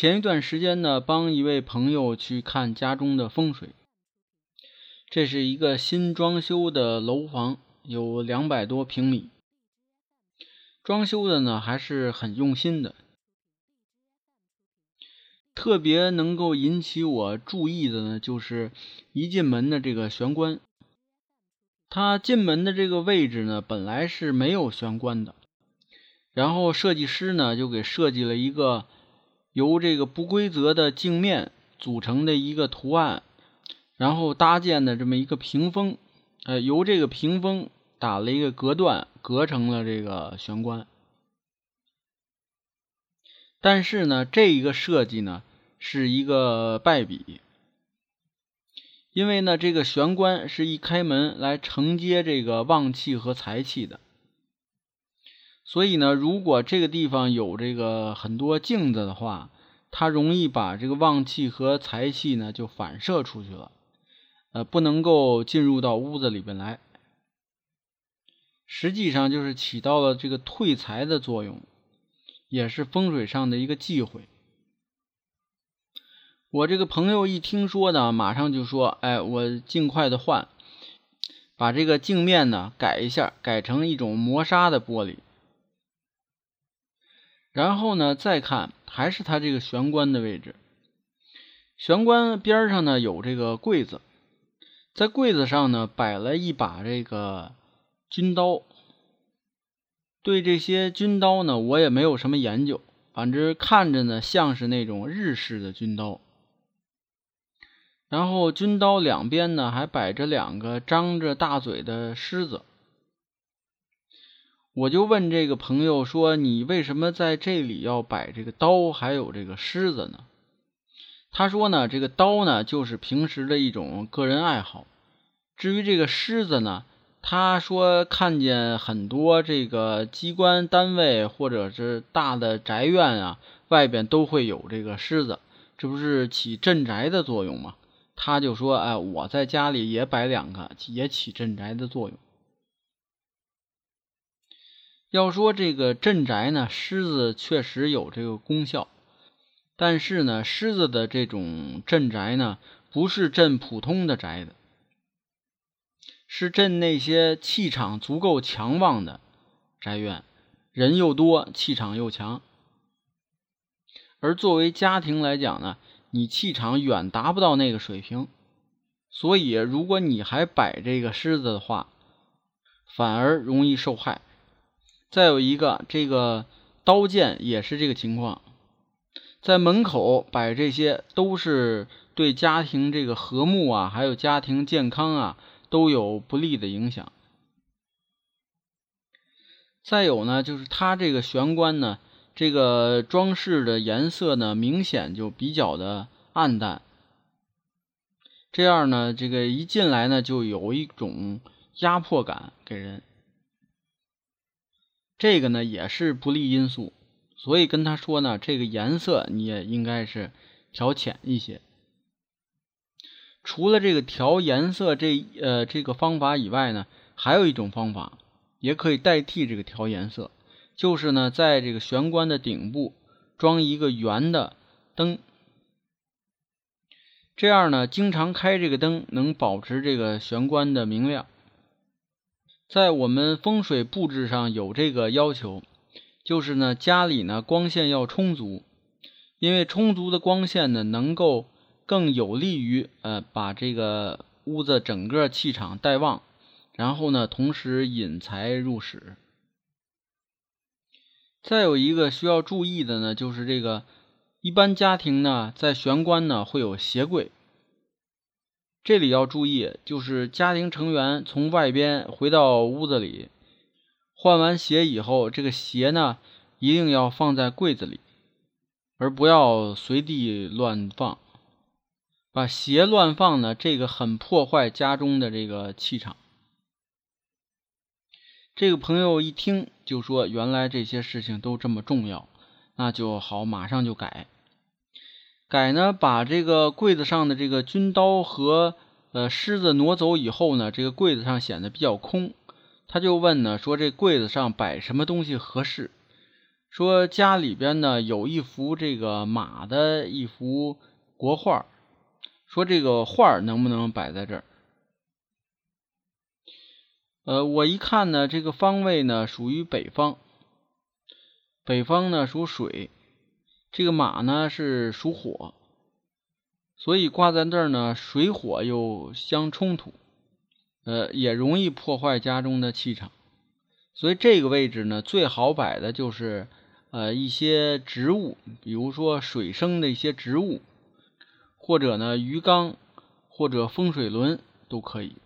前一段时间呢，帮一位朋友去看家中的风水。这是一个新装修的楼房，有两百多平米。装修的呢还是很用心的。特别能够引起我注意的呢，就是一进门的这个玄关。他进门的这个位置呢，本来是没有玄关的，然后设计师呢就给设计了一个。由这个不规则的镜面组成的一个图案，然后搭建的这么一个屏风，呃，由这个屏风打了一个隔断，隔成了这个玄关。但是呢，这一个设计呢是一个败笔，因为呢，这个玄关是一开门来承接这个旺气和财气的。所以呢，如果这个地方有这个很多镜子的话，它容易把这个旺气和财气呢就反射出去了，呃，不能够进入到屋子里边来。实际上就是起到了这个退财的作用，也是风水上的一个忌讳。我这个朋友一听说呢，马上就说：“哎，我尽快的换，把这个镜面呢改一下，改成一种磨砂的玻璃。”然后呢，再看还是它这个玄关的位置。玄关边上呢有这个柜子，在柜子上呢摆了一把这个军刀。对这些军刀呢，我也没有什么研究，反正看着呢像是那种日式的军刀。然后军刀两边呢还摆着两个张着大嘴的狮子。我就问这个朋友说：“你为什么在这里要摆这个刀，还有这个狮子呢？”他说：“呢，这个刀呢，就是平时的一种个人爱好。至于这个狮子呢，他说看见很多这个机关单位或者是大的宅院啊，外边都会有这个狮子，这不是起镇宅的作用吗？他就说：‘哎，我在家里也摆两个，也起镇宅的作用。’”要说这个镇宅呢，狮子确实有这个功效，但是呢，狮子的这种镇宅呢，不是镇普通的宅子，是镇那些气场足够强旺的宅院，人又多，气场又强。而作为家庭来讲呢，你气场远达不到那个水平，所以如果你还摆这个狮子的话，反而容易受害。再有一个，这个刀剑也是这个情况，在门口摆这些，都是对家庭这个和睦啊，还有家庭健康啊，都有不利的影响。再有呢，就是它这个玄关呢，这个装饰的颜色呢，明显就比较的暗淡，这样呢，这个一进来呢，就有一种压迫感给人。这个呢也是不利因素，所以跟他说呢，这个颜色你也应该是调浅一些。除了这个调颜色这呃这个方法以外呢，还有一种方法也可以代替这个调颜色，就是呢在这个玄关的顶部装一个圆的灯，这样呢经常开这个灯能保持这个玄关的明亮。在我们风水布置上有这个要求，就是呢家里呢光线要充足，因为充足的光线呢能够更有利于呃把这个屋子整个气场带旺，然后呢同时引财入室。再有一个需要注意的呢，就是这个一般家庭呢在玄关呢会有鞋柜。这里要注意，就是家庭成员从外边回到屋子里，换完鞋以后，这个鞋呢一定要放在柜子里，而不要随地乱放。把鞋乱放呢，这个很破坏家中的这个气场。这个朋友一听就说：“原来这些事情都这么重要，那就好，马上就改。改呢，把这个柜子上的这个军刀和呃狮子挪走以后呢，这个柜子上显得比较空。他就问呢，说这柜子上摆什么东西合适？说家里边呢有一幅这个马的一幅国画，说这个画能不能摆在这儿？”呃，我一看呢，这个方位呢属于北方，北方呢属水，这个马呢是属火，所以挂在这儿呢，水火又相冲突，呃，也容易破坏家中的气场，所以这个位置呢最好摆的就是呃一些植物，比如说水生的一些植物，或者呢鱼缸，或者风水轮都可以。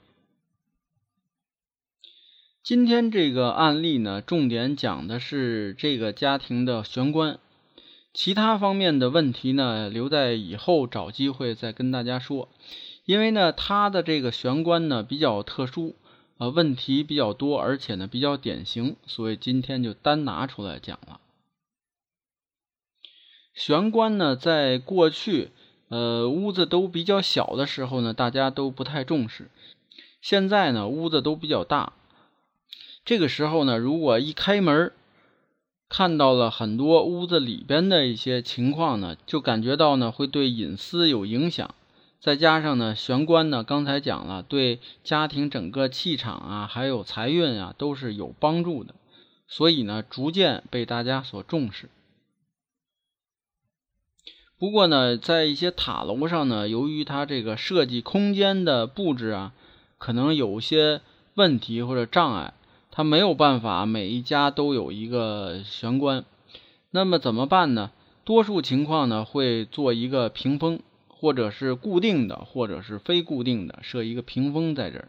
今天这个案例呢，重点讲的是这个家庭的玄关，其他方面的问题呢，留在以后找机会再跟大家说。因为呢，它的这个玄关呢比较特殊，呃，问题比较多，而且呢比较典型，所以今天就单拿出来讲了。玄关呢，在过去，呃，屋子都比较小的时候呢，大家都不太重视。现在呢，屋子都比较大。这个时候呢，如果一开门看到了很多屋子里边的一些情况呢，就感觉到呢会对隐私有影响。再加上呢，玄关呢，刚才讲了，对家庭整个气场啊，还有财运啊，都是有帮助的。所以呢，逐渐被大家所重视。不过呢，在一些塔楼上呢，由于它这个设计空间的布置啊，可能有些问题或者障碍。他没有办法，每一家都有一个玄关，那么怎么办呢？多数情况呢，会做一个屏风，或者是固定的，或者是非固定的，设一个屏风在这儿。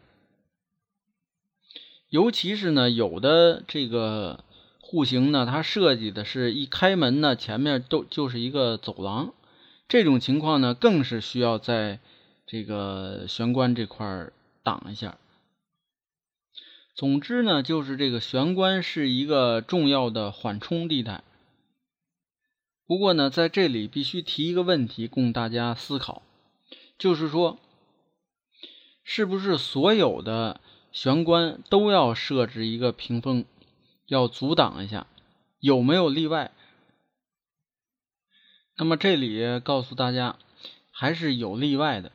尤其是呢，有的这个户型呢，它设计的是一开门呢，前面都就是一个走廊，这种情况呢，更是需要在这个玄关这块挡一下。总之呢，就是这个玄关是一个重要的缓冲地带。不过呢，在这里必须提一个问题供大家思考，就是说，是不是所有的玄关都要设置一个屏风，要阻挡一下？有没有例外？那么这里告诉大家，还是有例外的，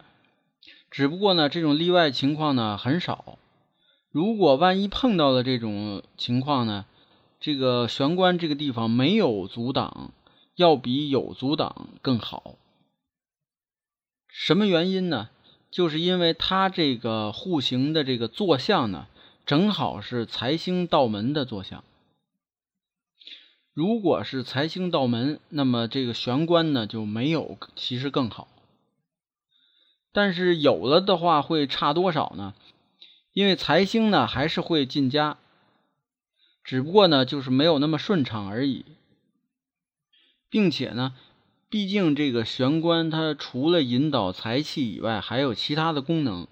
只不过呢，这种例外情况呢很少。如果万一碰到了这种情况呢？这个玄关这个地方没有阻挡，要比有阻挡更好。什么原因呢？就是因为它这个户型的这个坐向呢，正好是财星到门的坐向。如果是财星到门，那么这个玄关呢就没有，其实更好。但是有了的话，会差多少呢？因为财星呢还是会进家，只不过呢就是没有那么顺畅而已，并且呢，毕竟这个玄关它除了引导财气以外，还有其他的功能，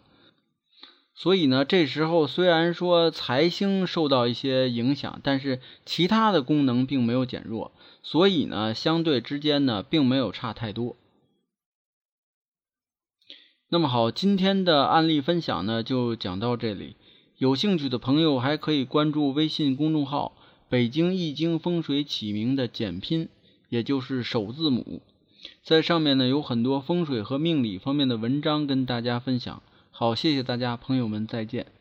所以呢这时候虽然说财星受到一些影响，但是其他的功能并没有减弱，所以呢相对之间呢并没有差太多。那么好，今天的案例分享呢就讲到这里。有兴趣的朋友还可以关注微信公众号“北京易经风水起名”的简拼，也就是首字母，在上面呢有很多风水和命理方面的文章跟大家分享。好，谢谢大家，朋友们再见。